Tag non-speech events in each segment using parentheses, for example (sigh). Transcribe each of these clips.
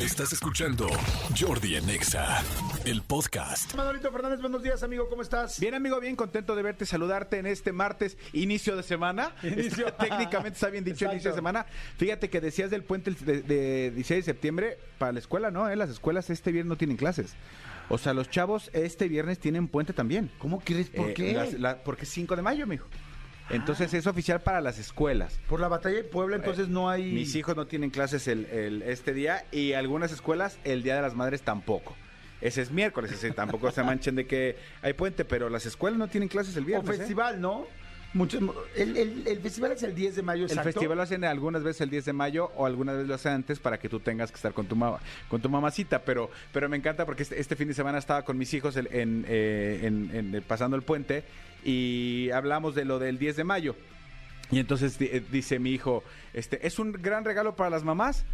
Estás escuchando Jordi en Exa, el podcast. Manolito Fernández, buenos días, amigo, ¿cómo estás? Bien, amigo, bien contento de verte, saludarte en este martes, inicio de semana. Inicio. Este, técnicamente está bien dicho, Exacto. inicio de semana. Fíjate que decías del puente de, de 16 de septiembre para la escuela, ¿no? Eh, Las escuelas este viernes no tienen clases. O sea, los chavos este viernes tienen puente también. ¿Cómo crees? ¿Por Eh, qué? la- porque es 5 de mayo, mijo. Entonces es oficial para las escuelas. Por la batalla de Puebla, entonces no hay... Mis hijos no tienen clases el, el- este día y algunas escuelas el Día de las Madres tampoco. Ese es miércoles, ese tampoco se manchen de que hay puente, pero las escuelas no tienen clases el O viernes. ¿eh? festival, ¿no? Muchos, el, el- el festival es el 10 de mayo, El exacto. festival lo hacen algunas veces el 10 de mayo o algunas veces lo hacen antes para que tú tengas que estar con tu con tu mamacita, pero pero me encanta porque este, este fin de semana estaba con mis hijos el- en, eh, en- en- eh, pasando el puente y hablamos de lo del 10 de mayo. Y entonces eh, dice mi hijo, este, es un gran regalo para las mamás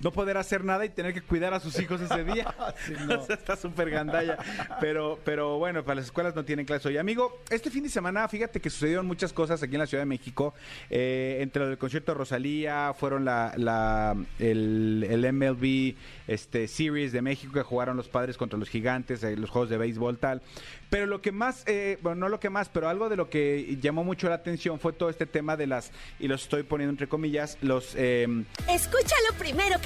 no poder hacer nada y tener que cuidar a sus hijos ese día. (laughs) Sí, no. O (laughs) sea, está súper gandalla. Pero, pero bueno, para las escuelas no tienen clase hoy. Amigo, este fin de semana, fíjate que sucedieron muchas cosas aquí en la Ciudad de México. Eh, entre lo del concierto de Rosalía, fueron la, la- el, el MLB este, Series de México que jugaron los padres contra los gigantes, eh, los juegos de béisbol, tal. Pero lo que más, eh, bueno, no lo que más, pero algo de lo que llamó mucho la atención fue todo este tema de las, y lo estoy poniendo entre comillas, los... eh, Escúchalo primero que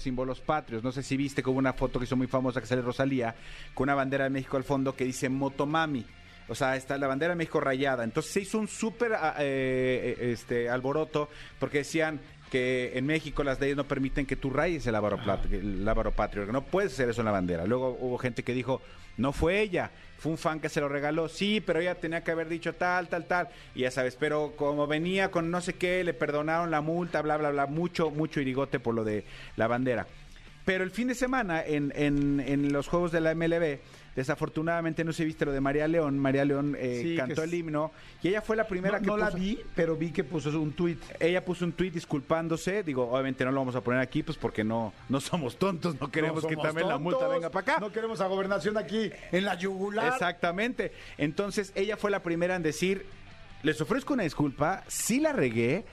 símbolos patrios. No sé si viste como una foto que hizo muy famosa que sale Rosalía con una bandera de México al fondo que dice Motomami. O sea, está la bandera de México rayada. Entonces se hizo un súper ah, eh, eh, este, alboroto porque decían que en México las leyes no permiten que tú rayes el el lábaro patrio, que no puedes hacer eso en la bandera. Luego hubo gente que dijo, no fue ella, fue un fan que se lo regaló, sí, pero ella tenía que haber dicho tal, tal, tal, y ya sabes, pero como venía con no sé qué, le perdonaron la multa, bla, bla, bla, mucho, mucho irigote por lo de la bandera. Pero el fin de semana, en, en, en los juegos de la MLB, desafortunadamente no se viste lo de María León. María León eh, Sí, cantó el himno y ella fue la primera No, que no la vi, pero vi que puso un tuit. ella puso un tuit disculpándose. Digo, obviamente no lo vamos a poner aquí, pues porque no, no somos tontos, no queremos No que también la multa venga para acá. No queremos a gobernación aquí en la yugular. Exactamente. Entonces ella fue la primera en decir, les ofrezco una disculpa, sí la regué.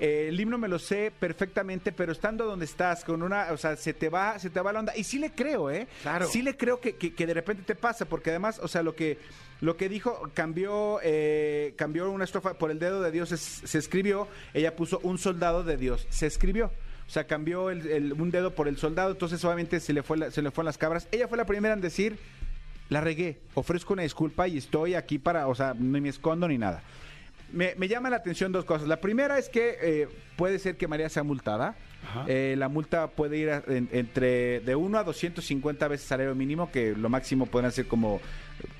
Eh, el himno me lo sé perfectamente, pero estando donde estás, con una, o sea, se te va, se te va la onda. Y sí le creo, ¿eh? Claro. Sí le creo que, que- que de repente te pasa, porque además, o sea, lo que, lo que dijo, cambió, eh, cambió una estrofa, por el dedo de Dios es- se escribió, ella puso un soldado de Dios, se escribió. O sea, cambió el- el- un dedo por el soldado, entonces obviamente se le fue la- se le fueron las cabras. Ella fue la primera en decir, la regué, ofrezco una disculpa y estoy aquí para, o sea, ni me escondo ni nada. Me, me llama la atención dos cosas. La primera es que eh, puede ser que María sea multada. Eh, la multa puede ir a- en- entre de 1 a 250 veces salario mínimo, que lo máximo pueden ser como,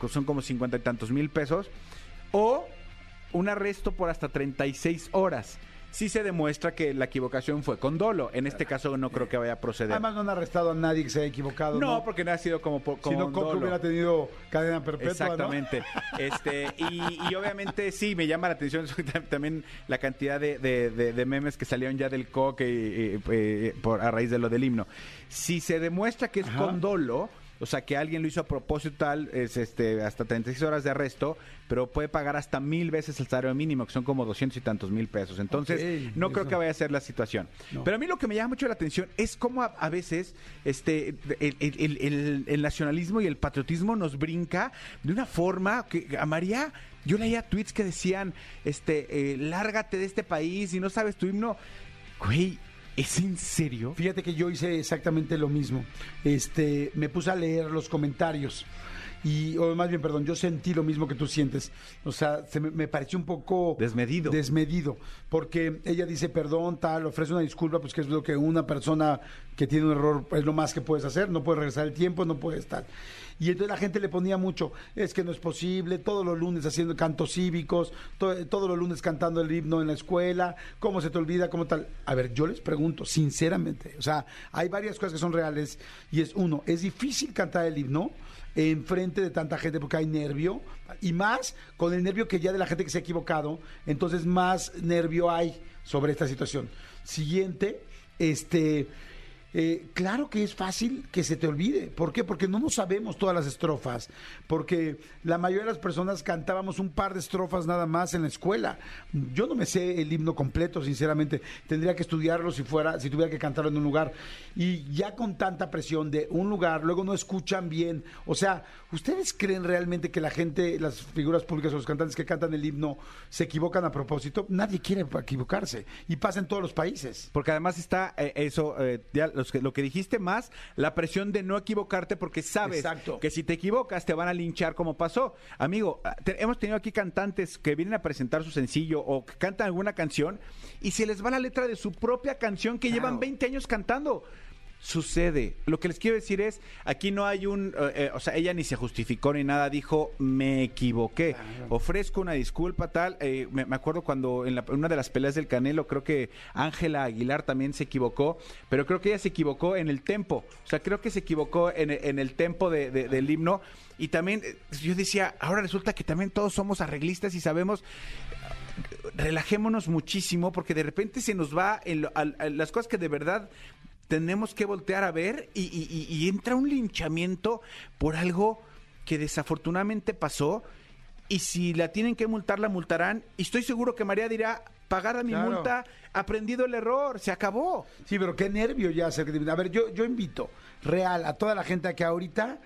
son como 50 y tantos mil pesos. O un arresto por hasta 36 horas. Si se demuestra que la equivocación fue con dolo. En este caso no creo que vaya a proceder. Además no han arrestado a nadie que se haya equivocado. no, porque no ha sido como, por- si con no, Coco dolo. hubiera tenido cadena perpetua, ¿no? Exactamente. Este, y, y obviamente sí, me llama la atención también la cantidad de, de- de- de memes que salieron ya del coque y- y- eh, por, a raíz de lo del himno. Si se demuestra que es Ajá. con dolo, o sea, que alguien lo hizo a propósito tal, es este, hasta 36 horas de arresto, pero puede pagar hasta mil veces el salario mínimo, que son como 200 y tantos mil pesos. Entonces, no creo que vaya a ser la situación. No. Pero a mí lo que me llama mucho la atención es cómo a, a veces este, el, el- el- el- el nacionalismo y el patriotismo nos brinca de una forma que a María, yo leía tweets que decían, este, eh, lárgate de este país y no sabes tu himno. Güey, ¿es en serio? Fíjate que yo hice exactamente lo mismo. Este, me puse a leer los comentarios. Y, o más bien, perdón, yo sentí lo mismo que tú sientes. O sea, se me, me pareció un poco... Desmedido. Desmedido. Porque ella dice perdón, tal, ofrece una disculpa, pues que es lo que una persona que tiene un error es lo más que puedes hacer. No puedes regresar el tiempo, no puedes tal. Y entonces la gente le ponía mucho, es que no es posible, todos los lunes haciendo cantos cívicos, to- todos los lunes cantando el himno en la escuela, ¿cómo se te olvida? ¿Cómo tal? A ver, yo les pregunto, sinceramente, o sea, hay varias cosas que son reales y es uno, es difícil cantar el himno en frente de tanta gente porque hay nervio y más con el nervio que ya de la gente que se ha equivocado, entonces más nervio hay sobre esta situación. Siguiente, este... Eh, claro que es fácil que se te olvide. ¿Por qué? Porque no nos sabemos todas las estrofas. Porque la mayoría de las personas cantábamos un par de estrofas nada más en la escuela. Yo no me sé el himno completo, sinceramente. Tendría que estudiarlo si fuera, si tuviera que cantarlo en un lugar. Y ya con tanta presión de un lugar, luego no escuchan bien. O sea, ¿ustedes creen realmente que la gente, las figuras públicas o los cantantes que cantan el himno se equivocan a propósito? Nadie quiere equivocarse. Y pasa en todos los países. Porque además está eh, eso, eh, los que- lo que dijiste más, la presión de no equivocarte porque sabes Exacto. que si te equivocas te van a linchar como pasó. Amigo, ah, te- hemos tenido aquí cantantes que vienen a presentar su sencillo o que cantan alguna canción y se les va la letra de su propia canción que Claro. llevan 20 años cantando. Sucede. Lo que les quiero decir es, aquí no hay un, eh, eh, o sea, ella ni se justificó ni nada, dijo, me equivoqué. Ofrezco una disculpa tal. eh, me, me acuerdo cuando en, la- en una de las peleas del Canelo, creo que Ángela Aguilar también se equivocó, pero creo que ella se equivocó en el tempo. O sea, creo que se equivocó en, en el tempo de- de- del himno. Y también, yo decía, ahora resulta que también todos somos arreglistas y sabemos relajémonos muchísimo porque de repente se nos va en lo- al- a las cosas que de verdad tenemos que voltear a ver y, y- y- y entra un linchamiento por algo que desafortunadamente pasó y si la tienen que multar la multarán y estoy seguro que María dirá pagada mi Claro. multa aprendido el error se acabó Sí, pero qué nervio ya hacer que- A ver, yo, yo invito real a toda la gente a que ahorita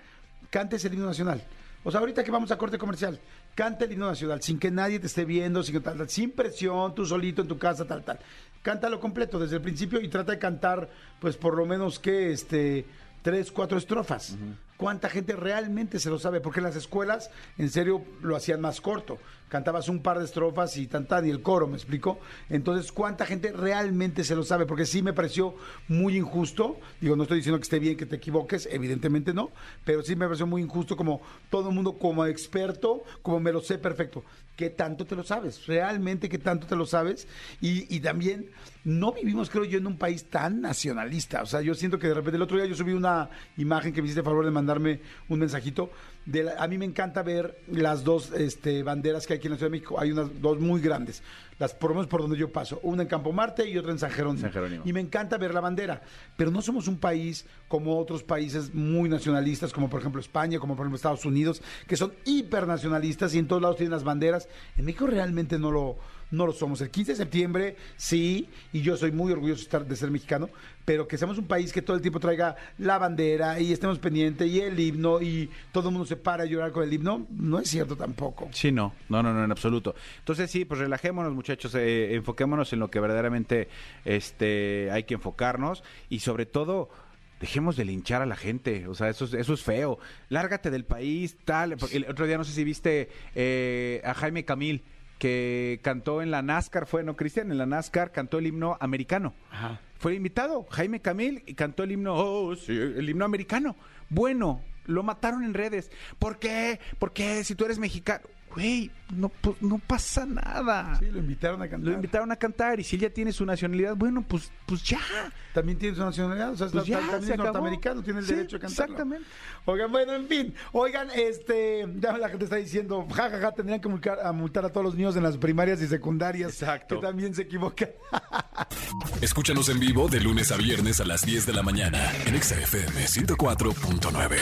cantes el himno nacional. O sea, ahorita que vamos a corte comercial, canta el himno nacional sin que nadie te esté viendo, sin, que tal, tal, sin presión, tú solito en tu casa, tal, tal. Cántalo completo desde el principio y trata de cantar, pues por lo menos que, este, tres, cuatro estrofas. ¿Cuánta gente realmente se lo sabe? Porque en las escuelas, en serio, lo hacían más corto. Cantabas un par de estrofas y tan y el coro, ¿me explico? Entonces, ¿cuánta gente realmente se lo sabe? Porque sí me pareció muy injusto. Digo, no estoy diciendo que esté bien que te equivoques, evidentemente no, pero sí me pareció muy injusto como todo el mundo como experto, como me lo sé perfecto. ¿Qué tanto te lo sabes? ¿Realmente qué tanto te lo sabes? Y, también no vivimos, creo yo, en un país tan nacionalista. O sea, yo siento que de repente el otro día yo subí una imagen que me hiciste favor de mandarme un mensajito. De a mí me encanta ver las dos este, banderas que hay aquí en la Ciudad de México. Hay unas dos muy grandes. Las por lo menos por donde yo paso. Una en Campo Marte y otra en San Jerónimo. San Jerónimo. Y me encanta ver la bandera. Pero no somos un país como otros países muy nacionalistas, como por ejemplo España, como por ejemplo Estados Unidos, que son hipernacionalistas y en todos lados tienen las banderas. En México realmente no lo, no lo somos. El 15 de septiembre, sí, y yo soy muy orgulloso de, estar, de ser mexicano, pero que seamos un país que todo el tiempo traiga la bandera y estemos pendientes y el himno y todo el mundo se para a llorar con el himno, no es cierto tampoco. Sí, no, no, no, no, en absoluto. Entonces sí, pues relajémonos muchachos, eh, enfoquémonos en lo que verdaderamente este, hay que enfocarnos y sobre todo dejemos de linchar a la gente, o sea, eso es, eso es feo. Lárgate del país, tal. porque El otro día no sé si viste eh, a Jaime Camil que cantó en la NASCAR, fue, ¿no, Cristian? En la NASCAR cantó el himno americano. Ajá. Fue invitado, Jaime Camil, y cantó el himno, oh, sí, el himno americano. Bueno, lo mataron en redes. ¿Por qué? ¿Por qué? Si tú eres mexicano. Güey, no, pues, no pasa nada. Sí, lo invitaron a cantar. Lo invitaron a cantar y si él ya tiene su nacionalidad, bueno, pues, pues ya. También tiene su nacionalidad, o sea, Pues está- ya, también se es acabó. norteamericano, tiene el Sí, derecho a cantarlo. exactamente. Oigan, bueno, en fin, oigan, este, ya la gente está diciendo, jajaja, tendrían que multar a, multar a todos los niños en las primarias y secundarias. Exacto. Que también se equivocan. (laughs) Escúchanos en vivo de lunes a viernes a las 10 de la mañana en Exa FM 104.9.